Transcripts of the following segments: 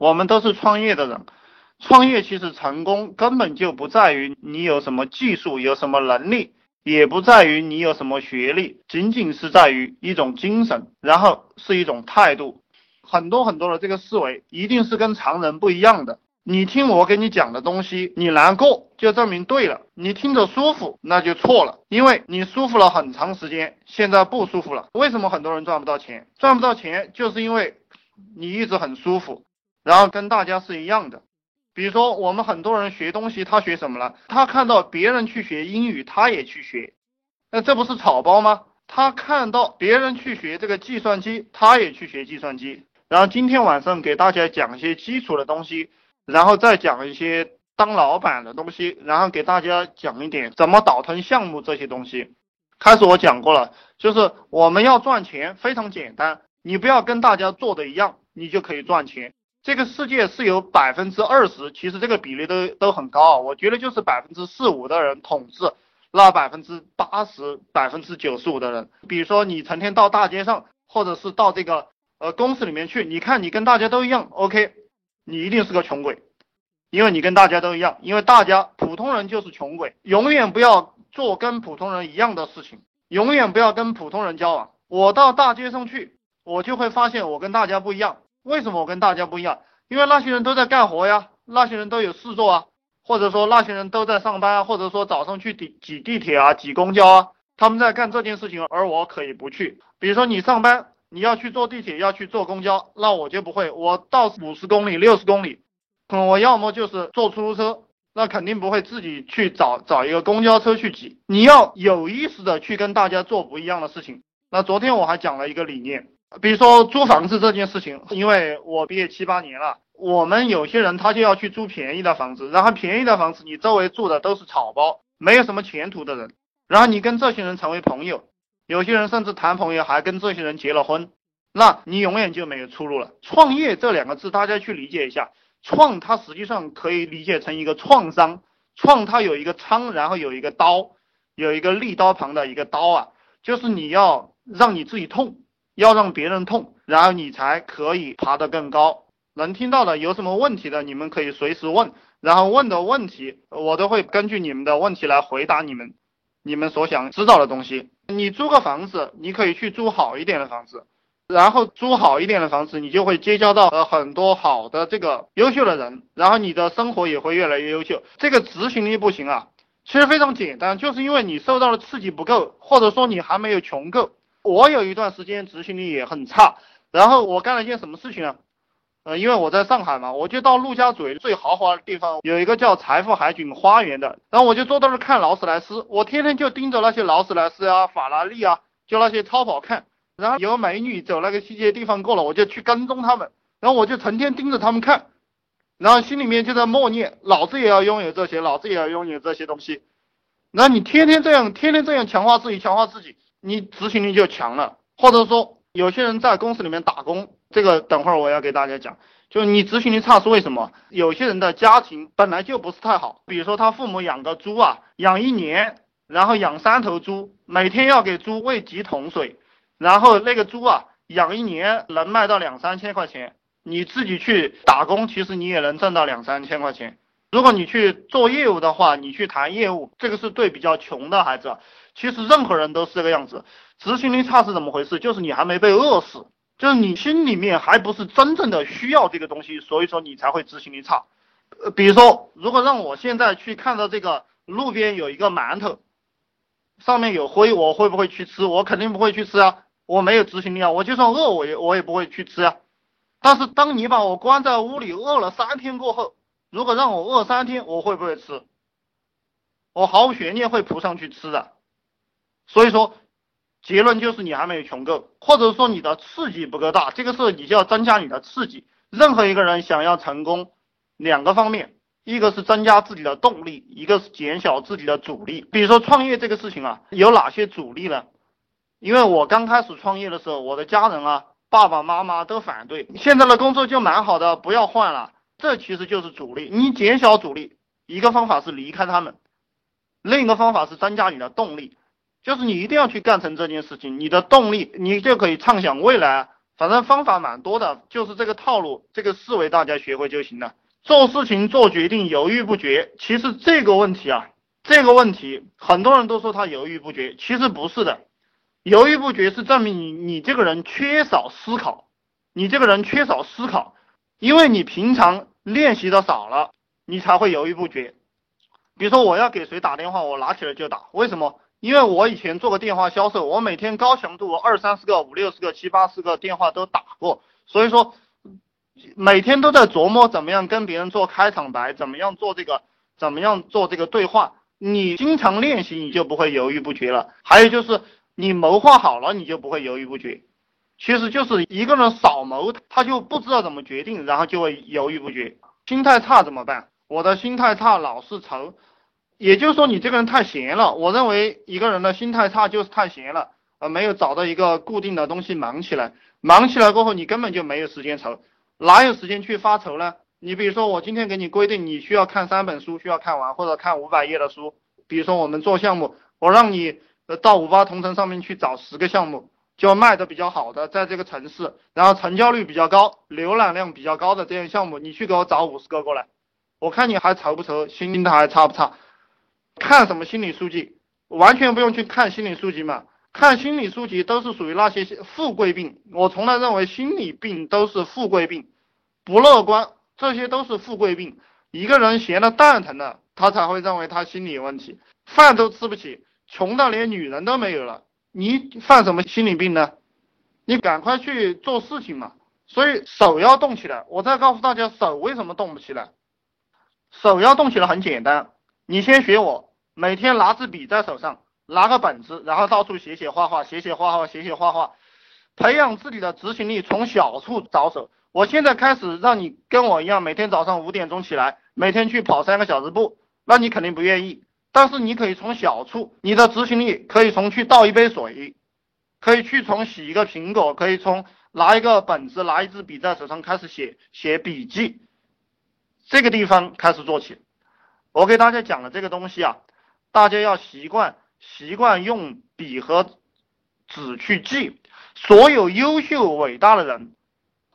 我们都是创业的人。创业其实成功根本就不在于你有什么技术，有什么能力，也不在于你有什么学历，仅仅是在于一种精神，然后是一种态度。很多很多的这个思维一定是跟常人不一样的。你听我给你讲的东西，你难过就证明对了；你听着舒服，那就错了，因为你舒服了很长时间，现在不舒服了。为什么很多人赚不到钱？赚不到钱就是因为你一直很舒服，然后跟大家是一样的。比如说，我们很多人学东西，他学什么了？他看到别人去学英语，他也去学，那这不是草包吗？他看到别人去学这个计算机，他也去学计算机。然后今天晚上给大家讲一些基础的东西，然后再讲一些当老板的东西，然后给大家讲一点怎么倒腾项目这些东西。开始我讲过了，就是我们要赚钱非常简单，你不要跟大家做的一样，你就可以赚钱。这个世界是有百分之二十，其实这个比例都都很高啊。我觉得就是百分之四五的人统治那百分之八十、百分之九十五的人。比如说你成天到大街上，或者是到这个呃公司里面去，你看你跟大家都一样，OK，你一定是个穷鬼，因为你跟大家都一样，因为大家普通人就是穷鬼。永远不要做跟普通人一样的事情，永远不要跟普通人交往。我到大街上去，我就会发现我跟大家不一样。为什么我跟大家不一样？因为那些人都在干活呀，那些人都有事做啊，或者说那些人都在上班啊，或者说早上去挤挤地铁啊，挤公交啊，他们在干这件事情，而我可以不去。比如说你上班，你要去坐地铁，要去坐公交，那我就不会。我到五十公里、六十公里，嗯，我要么就是坐出租车，那肯定不会自己去找找一个公交车去挤。你要有意识的去跟大家做不一样的事情。那昨天我还讲了一个理念。比如说租房子这件事情，因为我毕业七八年了，我们有些人他就要去租便宜的房子，然后便宜的房子你周围住的都是草包，没有什么前途的人，然后你跟这些人成为朋友，有些人甚至谈朋友还跟这些人结了婚，那你永远就没有出路了。创业这两个字大家去理解一下，创它实际上可以理解成一个创伤，创它有一个仓，然后有一个刀，有一个利刀旁的一个刀啊，就是你要让你自己痛。要让别人痛，然后你才可以爬得更高。能听到的有什么问题的，你们可以随时问，然后问的问题我都会根据你们的问题来回答你们，你们所想知道的东西。你租个房子，你可以去租好一点的房子，然后租好一点的房子，你就会结交到呃很多好的这个优秀的人，然后你的生活也会越来越优秀。这个执行力不行啊，其实非常简单，就是因为你受到的刺激不够，或者说你还没有穷够。我有一段时间执行力也很差，然后我干了一件什么事情呢？呃，因为我在上海嘛，我就到陆家嘴最豪华的地方，有一个叫财富海景花园的，然后我就坐到那看劳斯莱斯，我天天就盯着那些劳斯莱斯啊、法拉利啊，就那些超跑看，然后有美女走那个细节地方过了，我就去跟踪他们，然后我就成天盯着他们看，然后心里面就在默念，老子也要拥有这些，老子也要拥有这些东西。那你天天这样，天天这样强化自己，强化自己。你执行力就强了，或者说有些人在公司里面打工，这个等会儿我要给大家讲，就你执行力差是为什么？有些人的家庭本来就不是太好，比如说他父母养个猪啊，养一年，然后养三头猪，每天要给猪喂几桶水，然后那个猪啊养一年能卖到两三千块钱，你自己去打工，其实你也能挣到两三千块钱。如果你去做业务的话，你去谈业务，这个是对比较穷的孩子。其实任何人都是这个样子，执行力差是怎么回事？就是你还没被饿死，就是你心里面还不是真正的需要这个东西，所以说你才会执行力差。呃，比如说，如果让我现在去看到这个路边有一个馒头，上面有灰，我会不会去吃？我肯定不会去吃啊，我没有执行力啊，我就算饿，我也我也不会去吃啊。但是当你把我关在屋里饿了三天过后，如果让我饿三天，我会不会吃？我毫无悬念会扑上去吃的。所以说，结论就是你还没有穷够，或者说你的刺激不够大。这个时候你就要增加你的刺激。任何一个人想要成功，两个方面，一个是增加自己的动力，一个是减小自己的阻力。比如说创业这个事情啊，有哪些阻力呢？因为我刚开始创业的时候，我的家人啊，爸爸妈妈都反对。现在的工作就蛮好的，不要换了。这其实就是阻力。你减小阻力，一个方法是离开他们，另一个方法是增加你的动力，就是你一定要去干成这件事情。你的动力，你就可以畅想未来反正方法蛮多的，就是这个套路，这个思维大家学会就行了。做事情做决定犹豫不决，其实这个问题啊，这个问题很多人都说他犹豫不决，其实不是的，犹豫不决是证明你你这个人缺少思考，你这个人缺少思考，因为你平常练习的少了，你才会犹豫不决。比如说我要给谁打电话，我拿起来就打，为什么？因为我以前做过电话销售，我每天高强度二三十个、五六十个、七八十个电话都打过，所以说每天都在琢磨怎么样跟别人做开场白，怎么样做这个，怎么样做这个对话。你经常练习，你就不会犹豫不决了。还有就是你谋划好了，你就不会犹豫不决。其实就是一个人少谋，他就不知道怎么决定，然后就会犹豫不决。心态差怎么办？我的心态差，老是愁。也就是说，你这个人太闲了。我认为一个人的心态差就是太闲了，呃，没有找到一个固定的东西忙起来。忙起来过后，你根本就没有时间愁，哪有时间去发愁呢？你比如说，我今天给你规定，你需要看三本书，需要看完，或者看五百页的书。比如说，我们做项目，我让你呃到五八同城上面去找十个项目，就卖的比较好的，在这个城市，然后成交率比较高、浏览量比较高的这样项目，你去给我找五十个过来，我看你还愁不愁，心态还差不差？看什么心理书籍？完全不用去看心理书籍嘛。看心理书籍都是属于那些富贵病。我从来认为心理病都是富贵病，不乐观，这些都是富贵病。一个人闲的蛋疼了，他才会认为他心理有问题，饭都吃不起，穷到连女人都没有了，你犯什么心理病呢？你赶快去做事情嘛。所以手要动起来。我再告诉大家，手为什么动不起来？手要动起来很简单，你先学我。每天拿支笔在手上，拿个本子，然后到处写写画画，写写画画，写写画画，培养自己的执行力，从小处着手。我现在开始让你跟我一样，每天早上五点钟起来，每天去跑三个小时步，那你肯定不愿意。但是你可以从小处，你的执行力可以从去倒一杯水，可以去从洗一个苹果，可以从拿一个本子，拿一支笔在手上开始写写笔记，这个地方开始做起。我给大家讲的这个东西啊。大家要习惯习惯用笔和纸去记。所有优秀伟大的人，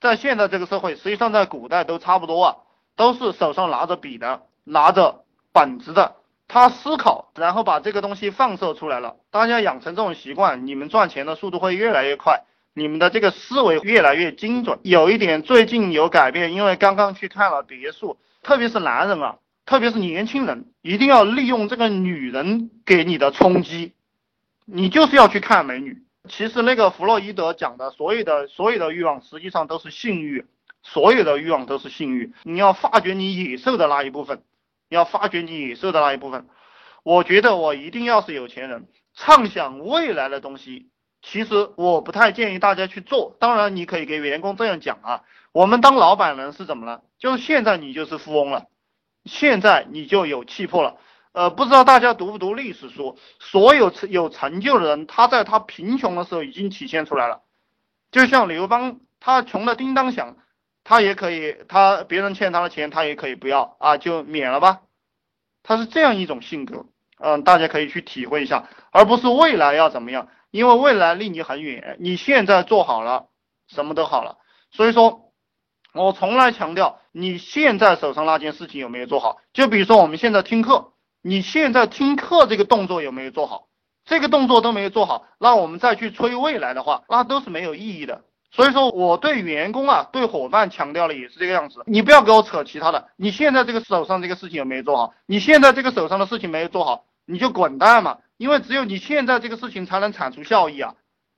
在现在这个社会，实际上在古代都差不多啊，都是手上拿着笔的，拿着本子的。他思考，然后把这个东西放射出来了。大家养成这种习惯，你们赚钱的速度会越来越快，你们的这个思维越来越精准。有一点最近有改变，因为刚刚去看了别墅，特别是男人啊。特别是年轻人，一定要利用这个女人给你的冲击，你就是要去看美女。其实那个弗洛伊德讲的所有的所有的欲望，实际上都是性欲，所有的欲望都是性欲。你要发掘你野兽的那一部分，你要发掘你野兽的那一部分。我觉得我一定要是有钱人，畅想未来的东西。其实我不太建议大家去做。当然，你可以给员工这样讲啊，我们当老板人是怎么了？就是现在你就是富翁了。现在你就有气魄了，呃，不知道大家读不读历史书？所有成有成就的人，他在他贫穷的时候已经体现出来了。就像刘邦，他穷的叮当响，他也可以，他别人欠他的钱，他也可以不要啊，就免了吧。他是这样一种性格，嗯，大家可以去体会一下，而不是未来要怎么样，因为未来离你很远，你现在做好了，什么都好了。所以说。我从来强调，你现在手上那件事情有没有做好？就比如说我们现在听课，你现在听课这个动作有没有做好？这个动作都没有做好，那我们再去催未来的话，那都是没有意义的。所以说，我对员工啊，对伙伴强调的也是这个样子。你不要给我扯其他的，你现在这个手上这个事情有没有做好？你现在这个手上的事情没有做好，你就滚蛋嘛！因为只有你现在这个事情才能产出效益啊，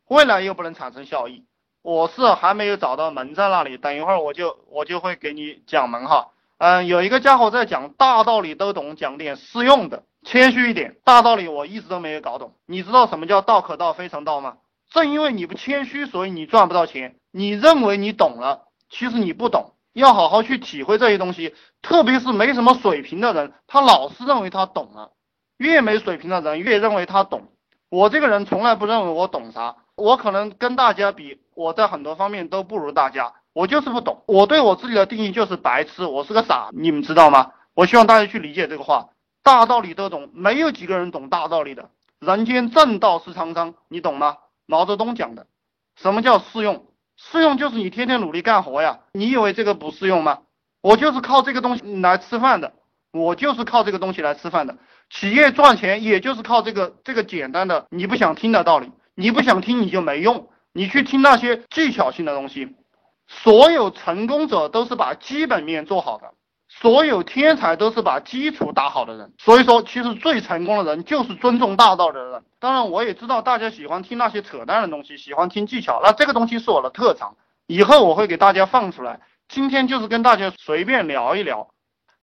未来又不能产生效益。我是还没有找到门在那里，等一会儿我就我就会给你讲门哈。嗯，有一个家伙在讲大道理都懂，讲点实用的，谦虚一点。大道理我一直都没有搞懂。你知道什么叫道可道非常道吗？正因为你不谦虚，所以你赚不到钱。你认为你懂了，其实你不懂，要好好去体会这些东西。特别是没什么水平的人，他老是认为他懂了，越没水平的人越认为他懂。我这个人从来不认为我懂啥。我可能跟大家比，我在很多方面都不如大家，我就是不懂。我对我自己的定义就是白痴，我是个傻，你们知道吗？我希望大家去理解这个话，大道理都懂，没有几个人懂大道理的。人间正道是沧桑，你懂吗？毛泽东讲的，什么叫适用？适用就是你天天努力干活呀。你以为这个不适用吗？我就是靠这个东西来吃饭的，我就是靠这个东西来吃饭的。企业赚钱也就是靠这个这个简单的你不想听的道理，你不想听你就没用，你去听那些技巧性的东西。所有成功者都是把基本面做好的，所有天才都是把基础打好的人。所以说，其实最成功的人就是尊重大道的人。当然，我也知道大家喜欢听那些扯淡的东西，喜欢听技巧，那这个东西是我的特长，以后我会给大家放出来。今天就是跟大家随便聊一聊，